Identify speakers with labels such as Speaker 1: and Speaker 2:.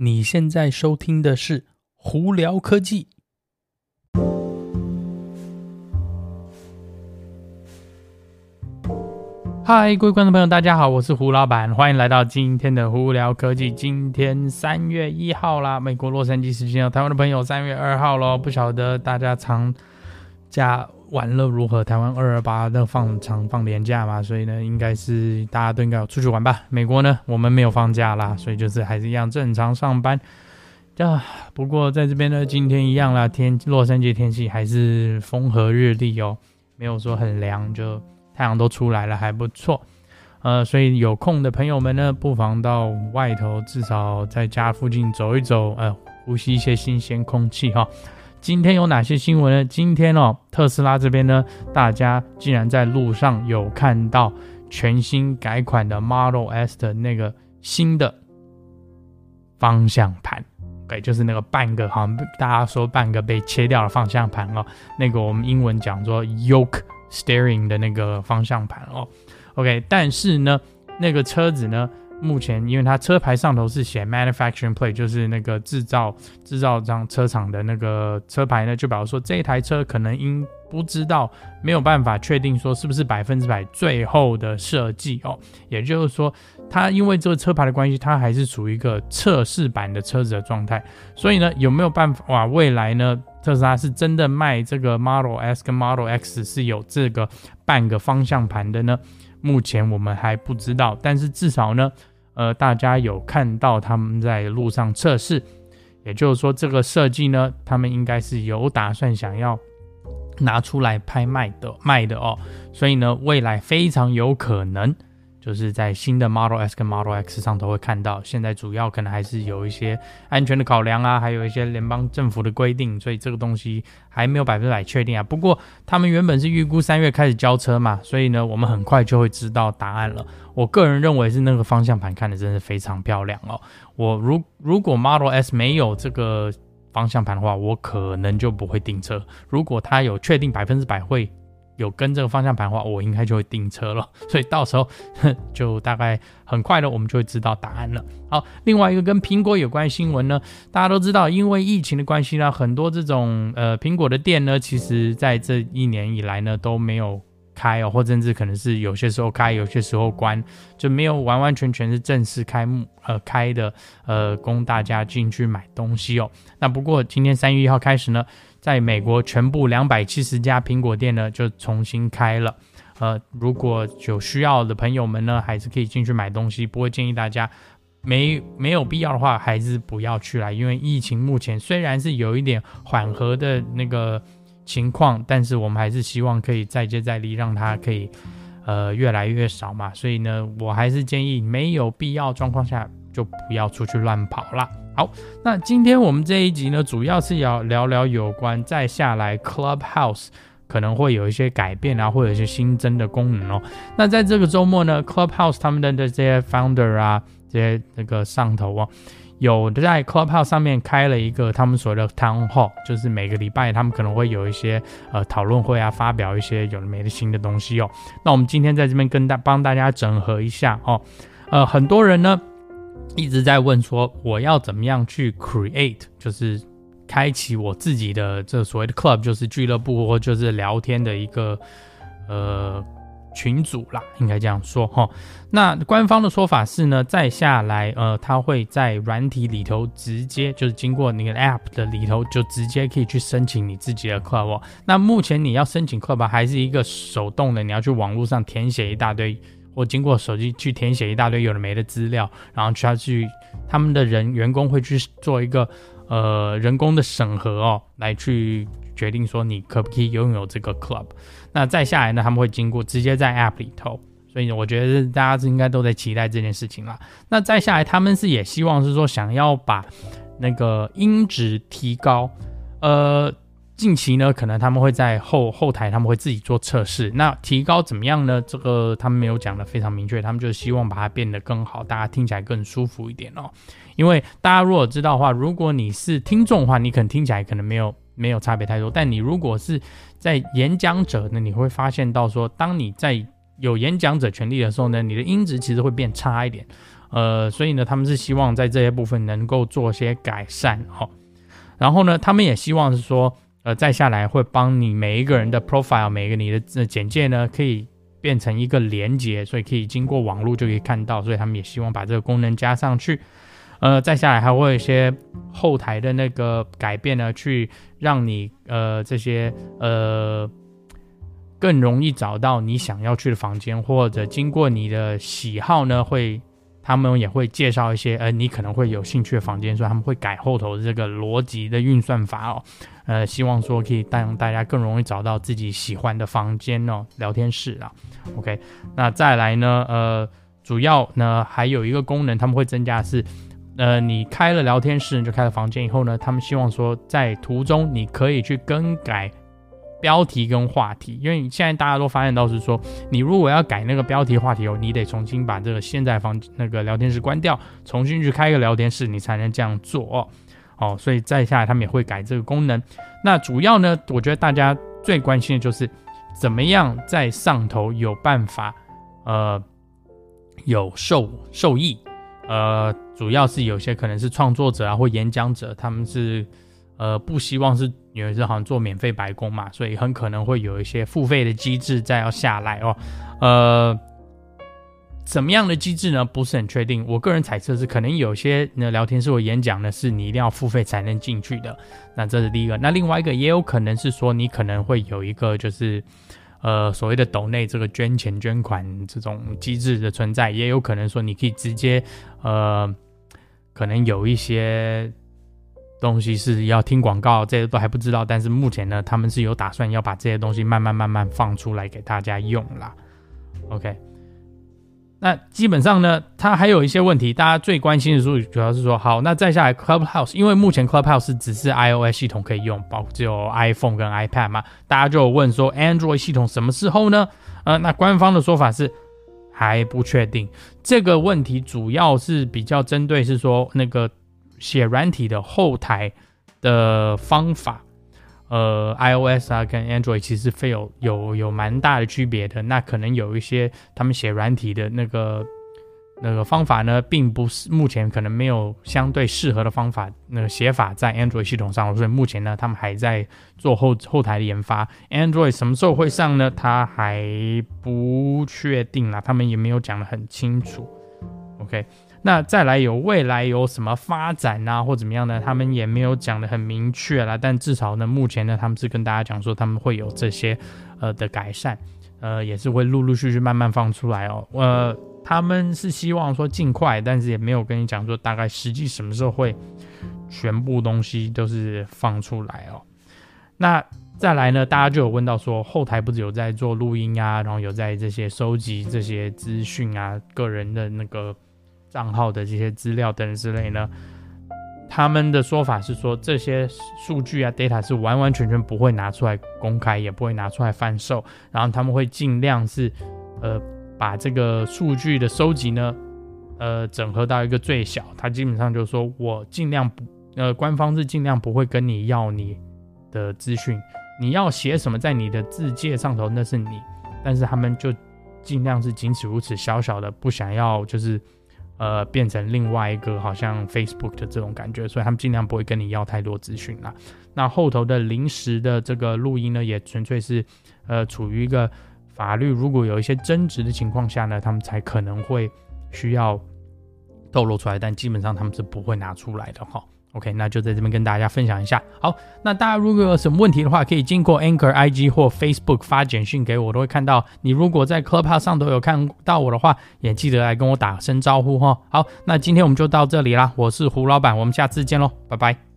Speaker 1: 你现在收听的是胡聊科技。嗨，各位观众朋友，大家好，我是胡老板，欢迎来到今天的胡聊科技。今天三月一号啦，美国洛杉矶时间，台湾的朋友三月二号喽。不晓得大家长假玩乐如何？台湾二二八的放长放年假嘛，所以呢，应该是大家都应该有出去玩吧。美国呢，我们没有放假啦，所以就是还是一样正常上班。啊，不过在这边呢，今天一样啦，天洛杉矶天气还是风和日丽哦，没有说很凉，就太阳都出来了，还不错。呃，所以有空的朋友们呢，不妨到外头，至少在家附近走一走，呃，呼吸一些新鲜空气哈。今天有哪些新闻呢？今天哦，特斯拉这边呢，大家竟然在路上有看到全新改款的 Model S 的那个新的方向盘，对，就是那个半个好像大家说半个被切掉的方向盘哦，那个我们英文讲说 Yoke Steering 的那个方向盘哦，OK，但是呢，那个车子呢？目前，因为它车牌上头是写 manufacturing plate，就是那个制造制造商车厂的那个车牌呢，就表示说这一台车可能因不知道，没有办法确定说是不是百分之百最后的设计哦。也就是说，它因为这个车牌的关系，它还是处于一个测试版的车子的状态。所以呢，有没有办法哇？未来呢，特斯拉是真的卖这个 Model S 跟 Model X 是有这个半个方向盘的呢？目前我们还不知道，但是至少呢。呃，大家有看到他们在路上测试，也就是说，这个设计呢，他们应该是有打算想要拿出来拍卖的卖的哦，所以呢，未来非常有可能。就是在新的 Model S 跟 Model X 上都会看到，现在主要可能还是有一些安全的考量啊，还有一些联邦政府的规定，所以这个东西还没有百分百确定啊。不过他们原本是预估三月开始交车嘛，所以呢，我们很快就会知道答案了。我个人认为是那个方向盘看的真是非常漂亮哦。我如如果 Model S 没有这个方向盘的话，我可能就不会订车。如果它有确定百分之百会。有跟这个方向盘的话，我应该就会订车了，所以到时候 就大概很快的，我们就会知道答案了。好，另外一个跟苹果有关新闻呢，大家都知道，因为疫情的关系呢，很多这种呃苹果的店呢，其实在这一年以来呢都没有开哦，或甚至可能是有些时候开，有些时候关，就没有完完全全是正式开幕呃开的呃供大家进去买东西哦。那不过今天三月一号开始呢。在美国，全部两百七十家苹果店呢就重新开了。呃，如果有需要的朋友们呢，还是可以进去买东西。不过建议大家没没有必要的话，还是不要去了。因为疫情目前虽然是有一点缓和的那个情况，但是我们还是希望可以再接再厉，让它可以呃越来越少嘛。所以呢，我还是建议没有必要状况下就不要出去乱跑啦。好，那今天我们这一集呢，主要是要聊聊有关再下来 Clubhouse 可能会有一些改变啊，或者一些新增的功能哦。那在这个周末呢，Clubhouse 他们的这些 founder 啊，这些那个上头啊，有的在 Clubhouse 上面开了一个他们所谓的 Town Hall，就是每个礼拜他们可能会有一些呃讨论会啊，发表一些有没的新的东西哦。那我们今天在这边跟大帮大家整合一下哦，呃，很多人呢。一直在问说，我要怎么样去 create，就是开启我自己的这所谓的 club，就是俱乐部或就是聊天的一个呃群组啦，应该这样说哈。那官方的说法是呢，再下来呃，他会在软体里头直接就是经过那个 app 的里头，就直接可以去申请你自己的 club 哦。那目前你要申请 club 还是一个手动的，你要去网络上填写一大堆。我经过手机去填写一大堆有的没的资料，然后去他去他们的人员工会去做一个呃人工的审核哦，来去决定说你可不可以拥有这个 club。那再下来呢，他们会经过直接在 app 里头，所以我觉得大家是应该都在期待这件事情啦。那再下来，他们是也希望是说想要把那个音质提高，呃。近期呢，可能他们会在后后台，他们会自己做测试。那提高怎么样呢？这个他们没有讲得非常明确，他们就是希望把它变得更好，大家听起来更舒服一点哦。因为大家如果知道的话，如果你是听众的话，你可能听起来可能没有没有差别太多。但你如果是在演讲者呢，你会发现到说，当你在有演讲者权利的时候呢，你的音质其实会变差一点。呃，所以呢，他们是希望在这些部分能够做些改善哦。然后呢，他们也希望是说，呃，再下来会帮你每一个人的 profile，每一个你的简介呢，可以变成一个连接，所以可以经过网络就可以看到，所以他们也希望把这个功能加上去。呃，再下来还会有一些后台的那个改变呢，去让你呃这些呃更容易找到你想要去的房间，或者经过你的喜好呢，会他们也会介绍一些呃你可能会有兴趣的房间，所以他们会改后头的这个逻辑的运算法哦，呃，希望说可以让大家更容易找到自己喜欢的房间哦，聊天室啊，OK，那再来呢，呃，主要呢还有一个功能他们会增加是。呃，你开了聊天室，你就开了房间以后呢，他们希望说在途中你可以去更改标题跟话题，因为现在大家都发现到是说，你如果要改那个标题话题哦，你得重新把这个现在房那个聊天室关掉，重新去开一个聊天室，你才能这样做哦。哦，所以再下来他们也会改这个功能。那主要呢，我觉得大家最关心的就是怎么样在上头有办法，呃，有受受益。呃，主要是有些可能是创作者啊或演讲者，他们是呃不希望是有人好像做免费白工嘛，所以很可能会有一些付费的机制再要下来哦。呃，怎么样的机制呢？不是很确定。我个人猜测是可能有些那聊天室或演讲呢，是你一定要付费才能进去的。那这是第一个。那另外一个也有可能是说你可能会有一个就是。呃，所谓的抖内这个捐钱捐款这种机制的存在，也有可能说你可以直接，呃，可能有一些东西是要听广告，这些都还不知道。但是目前呢，他们是有打算要把这些东西慢慢慢慢放出来给大家用啦。OK。那基本上呢，它还有一些问题，大家最关心的是，主要是说，好，那再下来 Clubhouse，因为目前 Clubhouse 只是 iOS 系统可以用，包括只有 iPhone 跟 iPad 嘛，大家就有问说，Android 系统什么时候呢？呃，那官方的说法是还不确定。这个问题主要是比较针对是说那个写软体的后台的方法。呃，iOS 啊跟 Android 其实非有有有蛮大的区别的。那可能有一些他们写软体的那个那个方法呢，并不是目前可能没有相对适合的方法，那个写法在 Android 系统上，所以目前呢，他们还在做后后台的研发。Android 什么时候会上呢？他还不确定啦，他们也没有讲得很清楚。OK。那再来有未来有什么发展啊，或怎么样呢？他们也没有讲的很明确啦。但至少呢，目前呢，他们是跟大家讲说他们会有这些呃的改善，呃，也是会陆陆续续慢慢放出来哦。呃，他们是希望说尽快，但是也没有跟你讲说大概实际什么时候会全部东西都是放出来哦。那再来呢，大家就有问到说后台不是有在做录音啊，然后有在这些收集这些资讯啊，个人的那个。账号的这些资料等之类呢，他们的说法是说这些数据啊 data 是完完全全不会拿出来公开，也不会拿出来贩售，然后他们会尽量是呃把这个数据的收集呢呃整合到一个最小，他基本上就是说我尽量不呃官方是尽量不会跟你要你的资讯，你要写什么在你的字介上头那是你，但是他们就尽量是仅此如此，小小的不想要就是。呃，变成另外一个好像 Facebook 的这种感觉，所以他们尽量不会跟你要太多资讯啦。那后头的临时的这个录音呢，也纯粹是呃处于一个法律如果有一些争执的情况下呢，他们才可能会需要透露出来，但基本上他们是不会拿出来的哈。OK，那就在这边跟大家分享一下。好，那大家如果有什么问题的话，可以经过 Anchor IG 或 Facebook 发简讯给我，都会看到。你如果在 Clubhouse 上都有看到我的话，也记得来跟我打声招呼哈。好，那今天我们就到这里啦，我是胡老板，我们下次见喽，拜拜。